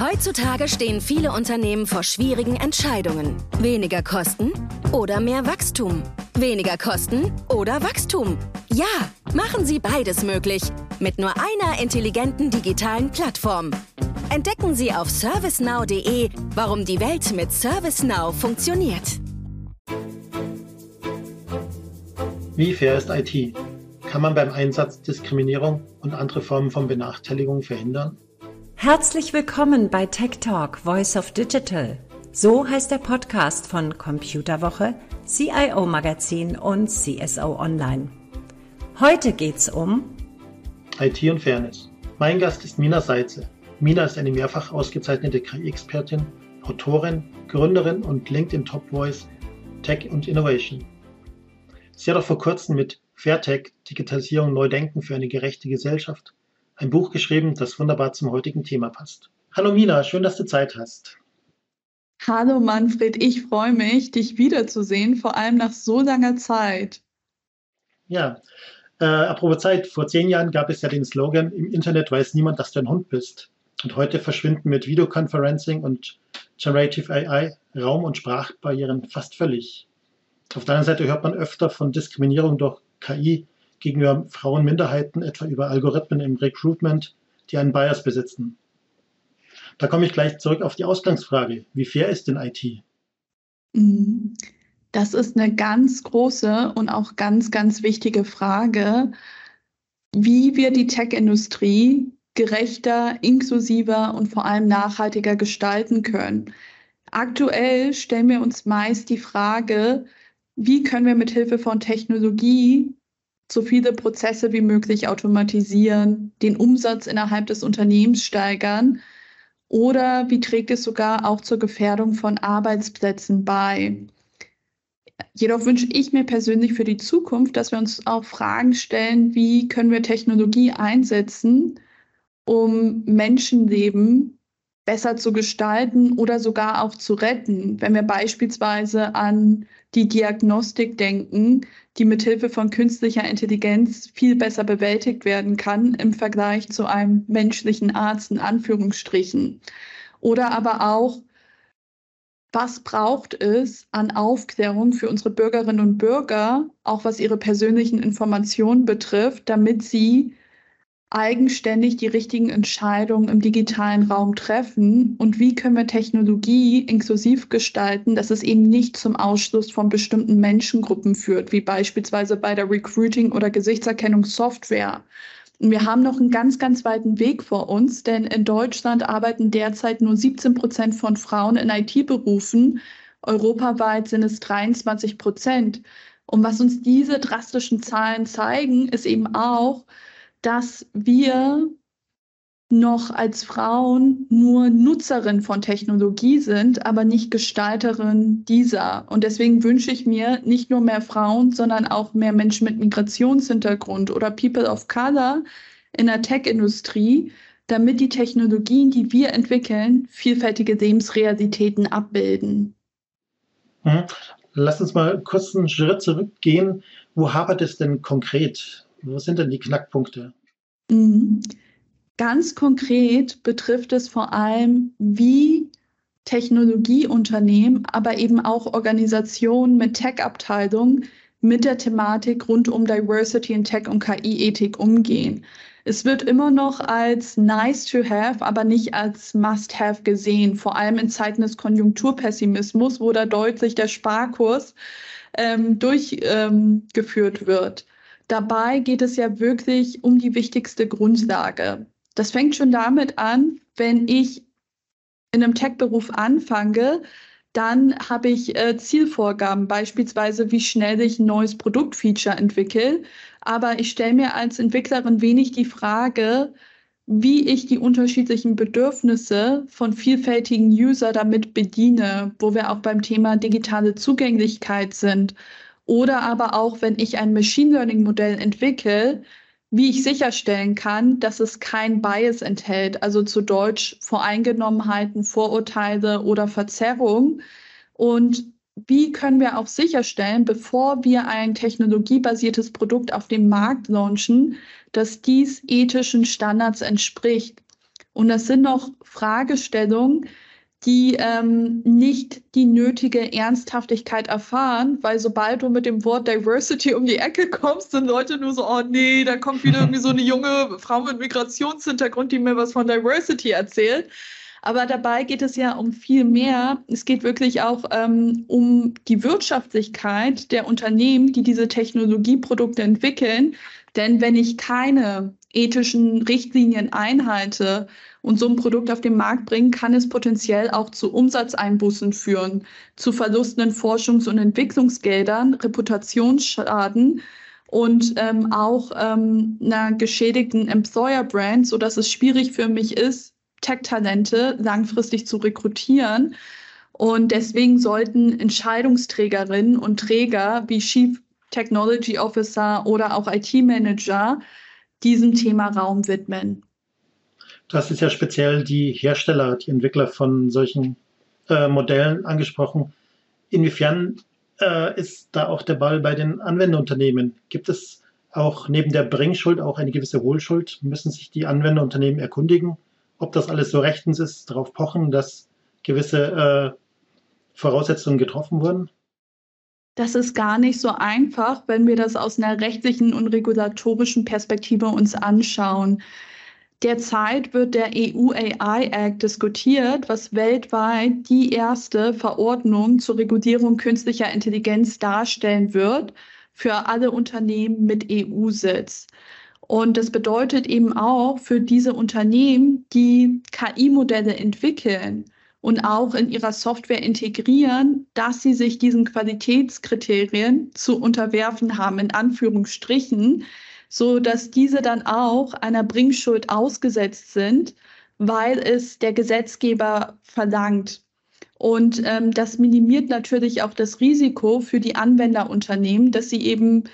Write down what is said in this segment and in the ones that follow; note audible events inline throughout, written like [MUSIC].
Heutzutage stehen viele Unternehmen vor schwierigen Entscheidungen. Weniger Kosten oder mehr Wachstum? Weniger Kosten oder Wachstum? Ja, machen Sie beides möglich. Mit nur einer intelligenten digitalen Plattform. Entdecken Sie auf servicenow.de, warum die Welt mit ServiceNow funktioniert. Wie fair ist IT? Kann man beim Einsatz Diskriminierung und andere Formen von Benachteiligung verhindern? Herzlich willkommen bei Tech Talk Voice of Digital. So heißt der Podcast von Computerwoche, CIO Magazin und CSO Online. Heute geht's um IT und Fairness. Mein Gast ist Mina Seitze. Mina ist eine mehrfach ausgezeichnete KI-Expertin, Autorin, Gründerin und LinkedIn Top Voice Tech und Innovation. Sie hat auch vor kurzem mit Fairtech Digitalisierung neu denken für eine gerechte Gesellschaft ein Buch geschrieben, das wunderbar zum heutigen Thema passt. Hallo Mina, schön, dass du Zeit hast. Hallo Manfred, ich freue mich, dich wiederzusehen, vor allem nach so langer Zeit. Ja, äh, apropos Zeit, vor zehn Jahren gab es ja den Slogan, im Internet weiß niemand, dass du ein Hund bist. Und heute verschwinden mit Videoconferencing und Generative AI Raum- und Sprachbarrieren fast völlig. Auf der anderen Seite hört man öfter von Diskriminierung durch KI gegenüber Frauenminderheiten, etwa über Algorithmen im Recruitment, die einen Bias besitzen. Da komme ich gleich zurück auf die Ausgangsfrage. Wie fair ist denn IT? Das ist eine ganz große und auch ganz, ganz wichtige Frage, wie wir die Tech-Industrie gerechter, inklusiver und vor allem nachhaltiger gestalten können. Aktuell stellen wir uns meist die Frage, wie können wir mit Hilfe von Technologie so viele Prozesse wie möglich automatisieren, den Umsatz innerhalb des Unternehmens steigern oder wie trägt es sogar auch zur Gefährdung von Arbeitsplätzen bei. Jedoch wünsche ich mir persönlich für die Zukunft, dass wir uns auch Fragen stellen, wie können wir Technologie einsetzen, um Menschenleben besser zu gestalten oder sogar auch zu retten. Wenn wir beispielsweise an die Diagnostik denken, die mithilfe von künstlicher Intelligenz viel besser bewältigt werden kann im Vergleich zu einem menschlichen Arzt in Anführungsstrichen. Oder aber auch, was braucht es an Aufklärung für unsere Bürgerinnen und Bürger, auch was ihre persönlichen Informationen betrifft, damit sie eigenständig die richtigen Entscheidungen im digitalen Raum treffen und wie können wir Technologie inklusiv gestalten, dass es eben nicht zum Ausschluss von bestimmten Menschengruppen führt, wie beispielsweise bei der Recruiting- oder Gesichtserkennungssoftware. Und wir haben noch einen ganz, ganz weiten Weg vor uns, denn in Deutschland arbeiten derzeit nur 17 Prozent von Frauen in IT-Berufen. Europaweit sind es 23 Prozent. Und was uns diese drastischen Zahlen zeigen, ist eben auch, dass wir noch als Frauen nur Nutzerin von Technologie sind, aber nicht Gestalterin dieser. Und deswegen wünsche ich mir nicht nur mehr Frauen, sondern auch mehr Menschen mit Migrationshintergrund oder People of Color in der Tech-Industrie, damit die Technologien, die wir entwickeln, vielfältige Lebensrealitäten abbilden. Mhm. Lass uns mal kurz einen Schritt zurückgehen. Wo hapert es denn konkret? Was sind denn die Knackpunkte? Mhm. Ganz konkret betrifft es vor allem, wie Technologieunternehmen, aber eben auch Organisationen mit Tech-Abteilungen mit der Thematik rund um Diversity in Tech und KI-Ethik umgehen. Es wird immer noch als nice to have, aber nicht als must have gesehen, vor allem in Zeiten des Konjunkturpessimismus, wo da deutlich der Sparkurs ähm, durchgeführt ähm, wird. Dabei geht es ja wirklich um die wichtigste Grundlage. Das fängt schon damit an, wenn ich in einem Tech-Beruf anfange, dann habe ich äh, Zielvorgaben, beispielsweise wie schnell ich ein neues Produktfeature entwickle. Aber ich stelle mir als Entwicklerin wenig die Frage, wie ich die unterschiedlichen Bedürfnisse von vielfältigen User damit bediene, wo wir auch beim Thema digitale Zugänglichkeit sind. Oder aber auch, wenn ich ein Machine Learning Modell entwickle, wie ich sicherstellen kann, dass es kein Bias enthält, also zu Deutsch Voreingenommenheiten, Vorurteile oder Verzerrung. Und wie können wir auch sicherstellen, bevor wir ein technologiebasiertes Produkt auf dem Markt launchen, dass dies ethischen Standards entspricht? Und das sind noch Fragestellungen, die ähm, nicht die nötige Ernsthaftigkeit erfahren, weil sobald du mit dem Wort Diversity um die Ecke kommst, sind Leute nur so, oh nee, da kommt wieder irgendwie so eine junge Frau mit Migrationshintergrund, die mir was von Diversity erzählt. Aber dabei geht es ja um viel mehr. Es geht wirklich auch ähm, um die Wirtschaftlichkeit der Unternehmen, die diese Technologieprodukte entwickeln. Denn wenn ich keine ethischen Richtlinien einhalte und so ein Produkt auf den Markt bringe, kann es potenziell auch zu Umsatzeinbußen führen, zu Verlusten in Forschungs- und Entwicklungsgeldern, Reputationsschaden und ähm, auch ähm, einer geschädigten Employer-Brand, sodass es schwierig für mich ist, Tech-Talente langfristig zu rekrutieren. Und deswegen sollten Entscheidungsträgerinnen und Träger wie Chief Technology Officer oder auch IT-Manager diesem Thema Raum widmen. Das ist ja speziell die Hersteller, die Entwickler von solchen äh, Modellen angesprochen. Inwiefern äh, ist da auch der Ball bei den Anwenderunternehmen? Gibt es auch neben der Bringschuld auch eine gewisse Hohlschuld? Müssen sich die Anwenderunternehmen erkundigen, ob das alles so rechtens ist, darauf pochen, dass gewisse äh, Voraussetzungen getroffen wurden? Das ist gar nicht so einfach, wenn wir das aus einer rechtlichen und regulatorischen Perspektive uns anschauen. Derzeit wird der EU AI Act diskutiert, was weltweit die erste Verordnung zur Regulierung künstlicher Intelligenz darstellen wird für alle Unternehmen mit EU-Sitz. Und das bedeutet eben auch für diese Unternehmen, die KI-Modelle entwickeln, und auch in ihrer Software integrieren, dass sie sich diesen Qualitätskriterien zu unterwerfen haben, in Anführungsstrichen, so dass diese dann auch einer Bringschuld ausgesetzt sind, weil es der Gesetzgeber verlangt. Und ähm, das minimiert natürlich auch das Risiko für die Anwenderunternehmen, dass sie eben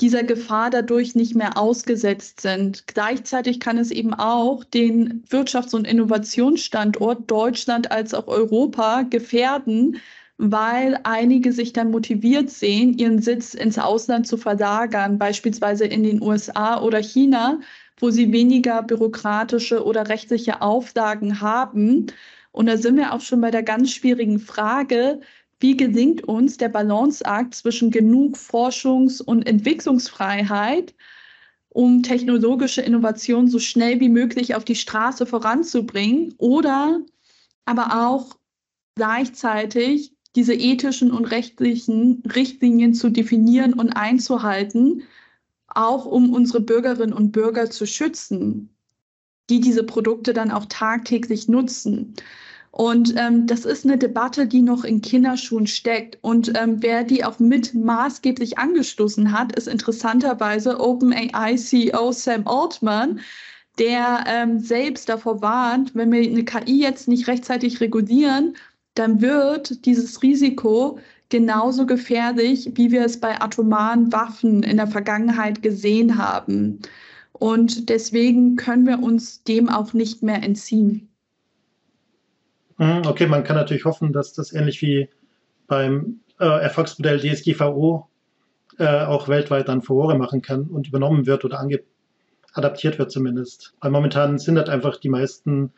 dieser Gefahr dadurch nicht mehr ausgesetzt sind. Gleichzeitig kann es eben auch den Wirtschafts- und Innovationsstandort Deutschland als auch Europa gefährden, weil einige sich dann motiviert sehen, ihren Sitz ins Ausland zu verlagern, beispielsweise in den USA oder China, wo sie weniger bürokratische oder rechtliche Auflagen haben. Und da sind wir auch schon bei der ganz schwierigen Frage, wie gelingt uns der Balanceakt zwischen genug Forschungs- und Entwicklungsfreiheit, um technologische Innovation so schnell wie möglich auf die Straße voranzubringen oder aber auch gleichzeitig diese ethischen und rechtlichen Richtlinien zu definieren und einzuhalten, auch um unsere Bürgerinnen und Bürger zu schützen, die diese Produkte dann auch tagtäglich nutzen. Und ähm, das ist eine Debatte, die noch in Kinderschuhen steckt. Und ähm, wer die auch mit maßgeblich angestoßen hat, ist interessanterweise OpenAI CEO Sam Altman, der ähm, selbst davor warnt, wenn wir eine KI jetzt nicht rechtzeitig regulieren, dann wird dieses Risiko genauso gefährlich, wie wir es bei atomaren Waffen in der Vergangenheit gesehen haben. Und deswegen können wir uns dem auch nicht mehr entziehen. Mhm, okay, man kann natürlich hoffen, dass das ähnlich wie beim äh, Erfolgsmodell DSGVO äh, auch weltweit dann Furore machen kann und übernommen wird oder adaptiert wird zumindest. Weil momentan sind halt einfach die meisten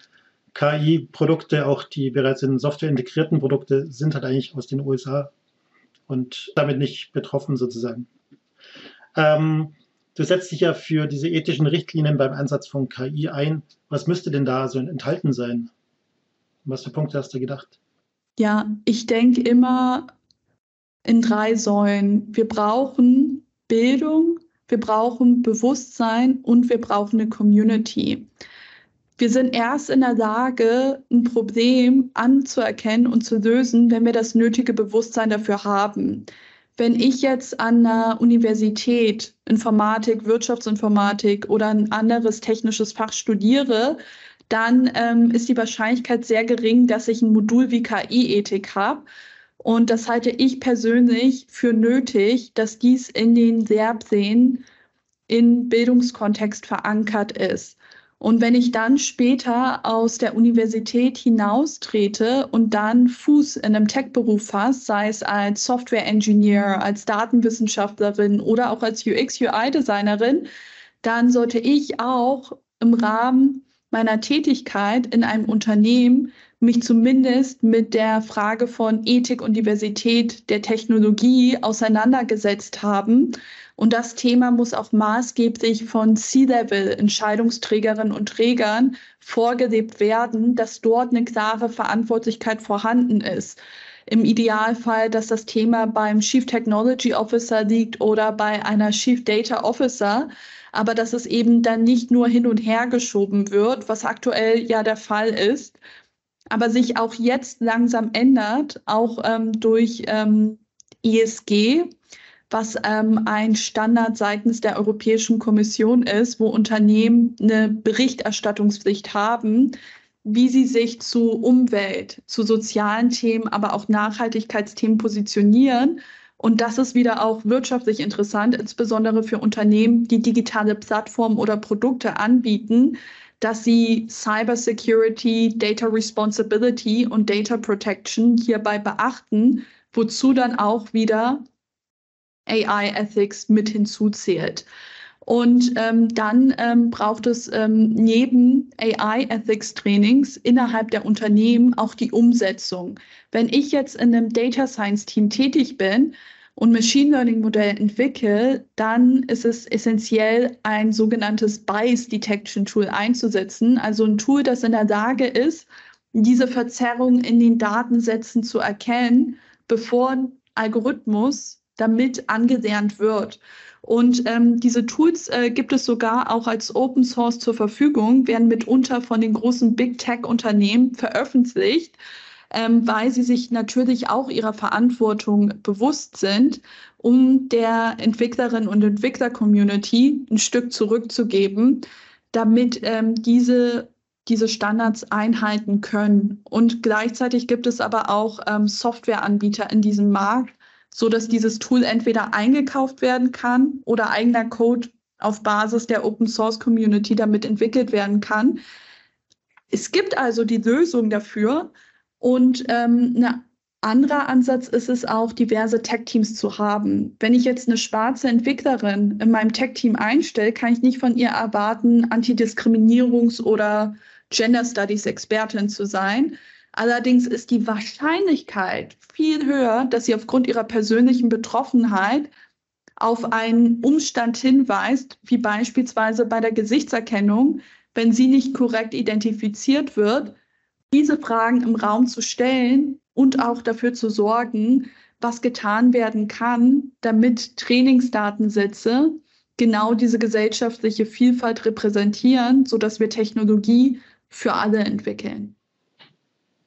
KI-Produkte, auch die bereits in Software integrierten Produkte, sind halt eigentlich aus den USA und damit nicht betroffen sozusagen. Ähm, du setzt dich ja für diese ethischen Richtlinien beim Einsatz von KI ein. Was müsste denn da so enthalten sein? Was für Punkte hast du gedacht? Ja, ich denke immer in drei Säulen. Wir brauchen Bildung, wir brauchen Bewusstsein und wir brauchen eine Community. Wir sind erst in der Lage, ein Problem anzuerkennen und zu lösen, wenn wir das nötige Bewusstsein dafür haben. Wenn ich jetzt an einer Universität Informatik, Wirtschaftsinformatik oder ein anderes technisches Fach studiere, dann ähm, ist die Wahrscheinlichkeit sehr gering, dass ich ein Modul wie KI-Ethik habe. Und das halte ich persönlich für nötig, dass dies in den Lehrplänen in Bildungskontext verankert ist. Und wenn ich dann später aus der Universität hinaustrete und dann Fuß in einem Tech-Beruf fasse, sei es als Software-Engineer, als Datenwissenschaftlerin oder auch als UX-UI-Designerin, dann sollte ich auch im Rahmen meiner Tätigkeit in einem Unternehmen mich zumindest mit der Frage von Ethik und Diversität der Technologie auseinandergesetzt haben. Und das Thema muss auch maßgeblich von C-Level-Entscheidungsträgerinnen und Trägern vorgelebt werden, dass dort eine klare Verantwortlichkeit vorhanden ist. Im Idealfall, dass das Thema beim Chief Technology Officer liegt oder bei einer Chief Data Officer, aber dass es eben dann nicht nur hin und her geschoben wird, was aktuell ja der Fall ist, aber sich auch jetzt langsam ändert, auch ähm, durch ähm, ESG, was ähm, ein Standard seitens der Europäischen Kommission ist, wo Unternehmen eine Berichterstattungspflicht haben, wie sie sich zu Umwelt, zu sozialen Themen, aber auch Nachhaltigkeitsthemen positionieren. Und das ist wieder auch wirtschaftlich interessant, insbesondere für Unternehmen, die digitale Plattformen oder Produkte anbieten, dass sie Cybersecurity, Data Responsibility und Data Protection hierbei beachten, wozu dann auch wieder AI Ethics mit hinzuzählt. Und ähm, dann ähm, braucht es ähm, neben AI-Ethics-Trainings innerhalb der Unternehmen auch die Umsetzung. Wenn ich jetzt in einem Data Science-Team tätig bin und Machine Learning-Modell entwickle, dann ist es essentiell, ein sogenanntes Bias Detection Tool einzusetzen, also ein Tool, das in der Lage ist, diese Verzerrung in den Datensätzen zu erkennen, bevor ein Algorithmus damit angelernt wird. Und ähm, diese Tools äh, gibt es sogar auch als Open Source zur Verfügung, werden mitunter von den großen Big Tech-Unternehmen veröffentlicht, ähm, weil sie sich natürlich auch ihrer Verantwortung bewusst sind, um der Entwicklerin und Entwickler-Community ein Stück zurückzugeben, damit ähm, diese diese Standards einhalten können. Und gleichzeitig gibt es aber auch ähm, Softwareanbieter in diesem Markt, so dass dieses Tool entweder eingekauft werden kann oder eigener Code auf Basis der Open Source Community damit entwickelt werden kann. Es gibt also die Lösung dafür und ähm, ein anderer Ansatz ist es auch, diverse Tech-Teams zu haben. Wenn ich jetzt eine schwarze Entwicklerin in meinem Tech-Team einstelle, kann ich nicht von ihr erwarten, Antidiskriminierungs- oder Gender Studies-Expertin zu sein, Allerdings ist die Wahrscheinlichkeit viel höher, dass sie aufgrund ihrer persönlichen Betroffenheit auf einen Umstand hinweist, wie beispielsweise bei der Gesichtserkennung, wenn sie nicht korrekt identifiziert wird, diese Fragen im Raum zu stellen und auch dafür zu sorgen, was getan werden kann, damit Trainingsdatensätze genau diese gesellschaftliche Vielfalt repräsentieren, sodass wir Technologie für alle entwickeln.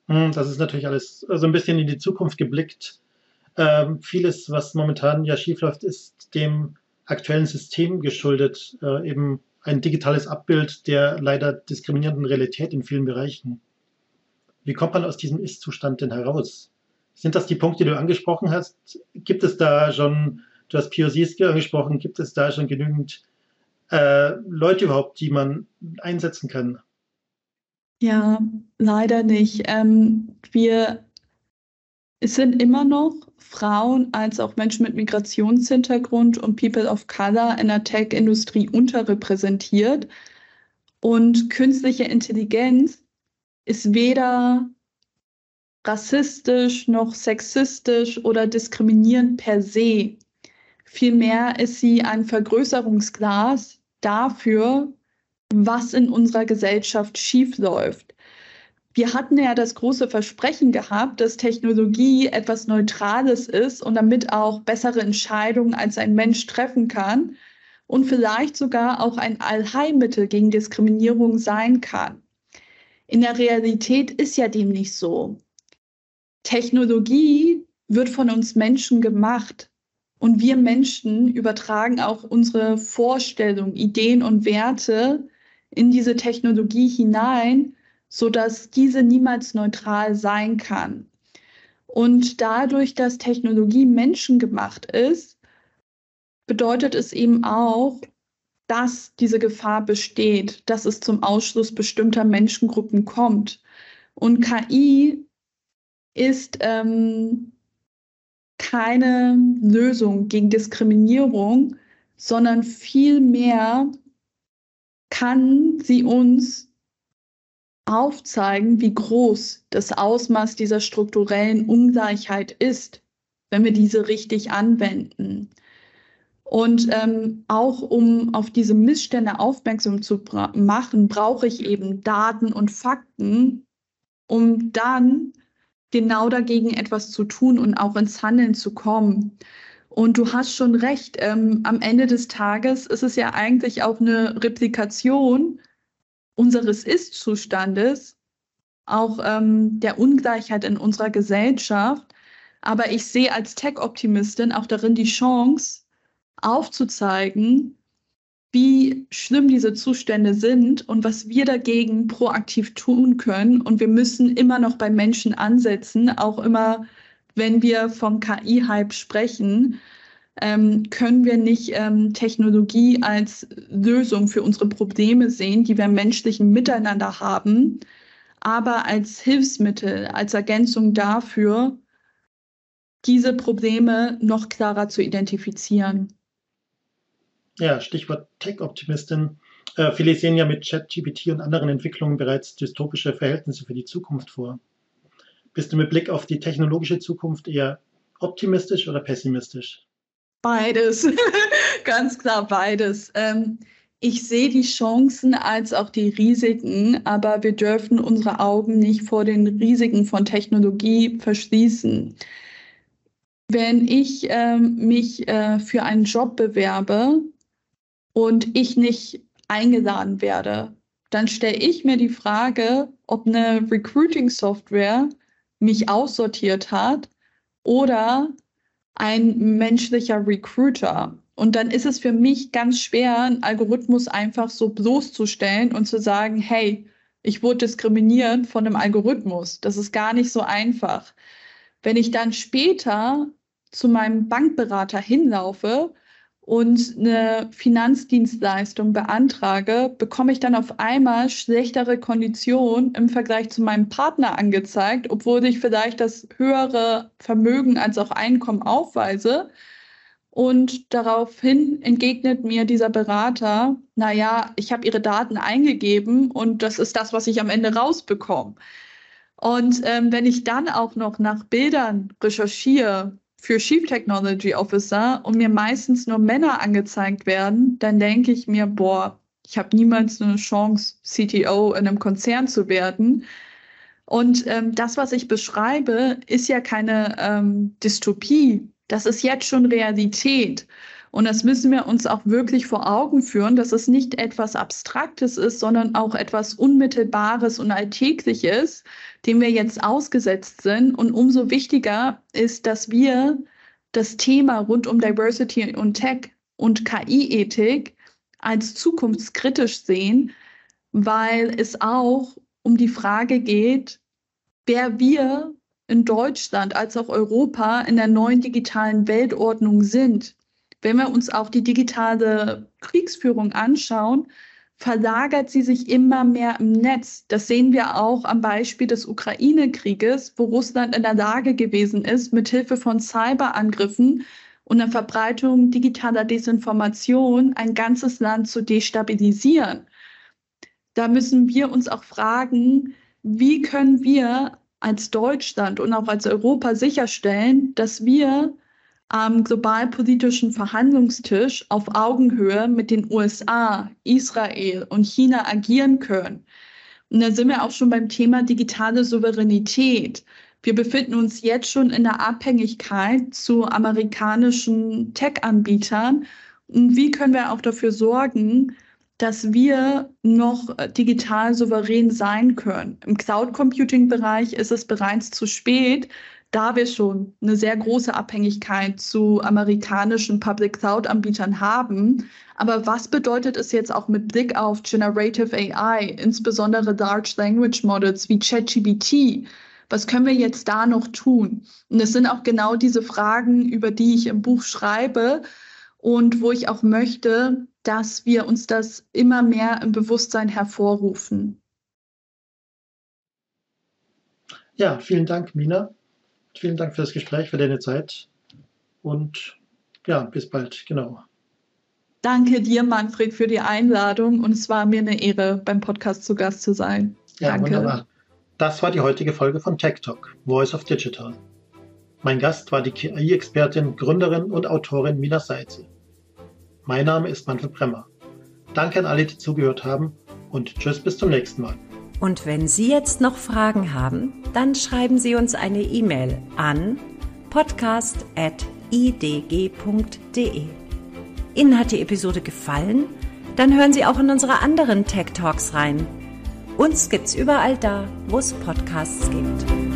Hm, das ist natürlich alles so ein bisschen in die Zukunft geblickt. Ähm, vieles, was momentan ja schiefläuft, ist dem aktuellen System geschuldet. Äh, eben ein digitales Abbild der leider diskriminierenden Realität in vielen Bereichen. Wie kommt man aus diesem Ist-Zustand denn heraus? Sind das die Punkte, die du angesprochen hast? Gibt es da schon, du hast POCs angesprochen, gibt es da schon genügend äh, Leute überhaupt, die man einsetzen kann? Ja, leider nicht. Ähm, wir sind immer noch Frauen als auch Menschen mit Migrationshintergrund und People of Color in der Tech-Industrie unterrepräsentiert. Und künstliche Intelligenz ist weder rassistisch noch sexistisch oder diskriminierend per se. Vielmehr ist sie ein Vergrößerungsglas dafür, was in unserer Gesellschaft schiefläuft. Wir hatten ja das große Versprechen gehabt, dass Technologie etwas Neutrales ist und damit auch bessere Entscheidungen als ein Mensch treffen kann und vielleicht sogar auch ein Allheilmittel gegen Diskriminierung sein kann. In der Realität ist ja dem nicht so. Technologie wird von uns Menschen gemacht und wir Menschen übertragen auch unsere Vorstellungen, Ideen und Werte in diese Technologie hinein, sodass diese niemals neutral sein kann. Und dadurch, dass Technologie menschengemacht ist, bedeutet es eben auch, dass diese Gefahr besteht, dass es zum Ausschluss bestimmter Menschengruppen kommt. Und KI ist ähm, keine Lösung gegen Diskriminierung, sondern vielmehr kann sie uns aufzeigen, wie groß das Ausmaß dieser strukturellen Ungleichheit ist, wenn wir diese richtig anwenden. Und ähm, auch um auf diese Missstände aufmerksam zu machen, brauche ich eben Daten und Fakten, um dann genau dagegen etwas zu tun und auch ins Handeln zu kommen. Und du hast schon recht, ähm, am Ende des Tages ist es ja eigentlich auch eine Replikation unseres Ist-Zustandes, auch ähm, der Ungleichheit in unserer Gesellschaft. Aber ich sehe als Tech-Optimistin auch darin die Chance, aufzuzeigen, wie schlimm diese Zustände sind und was wir dagegen proaktiv tun können. Und wir müssen immer noch bei Menschen ansetzen, auch immer, wenn wir vom KI-Hype sprechen ähm, können wir nicht ähm, Technologie als Lösung für unsere Probleme sehen, die wir im menschlichen Miteinander haben, aber als Hilfsmittel, als Ergänzung dafür, diese Probleme noch klarer zu identifizieren. Ja, Stichwort Tech-Optimistin. Äh, viele sehen ja mit ChatGPT und anderen Entwicklungen bereits dystopische Verhältnisse für die Zukunft vor. Bist du mit Blick auf die technologische Zukunft eher optimistisch oder pessimistisch? Beides, [LAUGHS] ganz klar beides. Ähm, ich sehe die Chancen als auch die Risiken, aber wir dürfen unsere Augen nicht vor den Risiken von Technologie verschließen. Wenn ich ähm, mich äh, für einen Job bewerbe und ich nicht eingeladen werde, dann stelle ich mir die Frage, ob eine Recruiting-Software mich aussortiert hat oder ein menschlicher Recruiter. Und dann ist es für mich ganz schwer, einen Algorithmus einfach so bloßzustellen und zu sagen, hey, ich wurde diskriminiert von einem Algorithmus. Das ist gar nicht so einfach. Wenn ich dann später zu meinem Bankberater hinlaufe und eine Finanzdienstleistung beantrage, bekomme ich dann auf einmal schlechtere Konditionen im Vergleich zu meinem Partner angezeigt, obwohl ich vielleicht das höhere Vermögen als auch Einkommen aufweise. Und daraufhin entgegnet mir dieser Berater, naja, ich habe Ihre Daten eingegeben und das ist das, was ich am Ende rausbekomme. Und ähm, wenn ich dann auch noch nach Bildern recherchiere, für Chief Technology Officer und mir meistens nur Männer angezeigt werden, dann denke ich mir, boah, ich habe niemals eine Chance, CTO in einem Konzern zu werden. Und ähm, das, was ich beschreibe, ist ja keine ähm, Dystopie. Das ist jetzt schon Realität. Und das müssen wir uns auch wirklich vor Augen führen, dass es nicht etwas Abstraktes ist, sondern auch etwas Unmittelbares und Alltägliches, dem wir jetzt ausgesetzt sind. Und umso wichtiger ist, dass wir das Thema rund um Diversity und Tech und KI-Ethik als zukunftskritisch sehen, weil es auch um die Frage geht, wer wir in Deutschland als auch Europa in der neuen digitalen Weltordnung sind. Wenn wir uns auch die digitale Kriegsführung anschauen, verlagert sie sich immer mehr im Netz. Das sehen wir auch am Beispiel des Ukraine-Krieges, wo Russland in der Lage gewesen ist, mithilfe von Cyberangriffen und der Verbreitung digitaler Desinformation ein ganzes Land zu destabilisieren. Da müssen wir uns auch fragen, wie können wir als Deutschland und auch als Europa sicherstellen, dass wir am globalpolitischen Verhandlungstisch auf Augenhöhe mit den USA, Israel und China agieren können. Und da sind wir auch schon beim Thema digitale Souveränität. Wir befinden uns jetzt schon in der Abhängigkeit zu amerikanischen Tech-Anbietern. Und wie können wir auch dafür sorgen, dass wir noch digital souverän sein können? Im Cloud Computing-Bereich ist es bereits zu spät, da wir schon eine sehr große Abhängigkeit zu amerikanischen Public Cloud-Anbietern haben. Aber was bedeutet es jetzt auch mit Blick auf Generative AI, insbesondere Large Language Models wie ChatGPT? Was können wir jetzt da noch tun? Und es sind auch genau diese Fragen, über die ich im Buch schreibe und wo ich auch möchte, dass wir uns das immer mehr im Bewusstsein hervorrufen. Ja, vielen Dank, Mina. Vielen Dank für das Gespräch, für deine Zeit und ja, bis bald, genau. Danke dir, Manfred, für die Einladung und es war mir eine Ehre, beim Podcast zu Gast zu sein. Ja, Danke. wunderbar. Das war die heutige Folge von Tech Talk, Voice of Digital. Mein Gast war die KI-Expertin, Gründerin und Autorin Mina Seitze. Mein Name ist Manfred Bremmer. Danke an alle, die zugehört haben und tschüss bis zum nächsten Mal. Und wenn Sie jetzt noch Fragen haben, dann schreiben Sie uns eine E-Mail an podcast.idg.de. Ihnen hat die Episode gefallen? Dann hören Sie auch in unsere anderen Tech Talks rein. Uns gibt's überall da, wo es Podcasts gibt.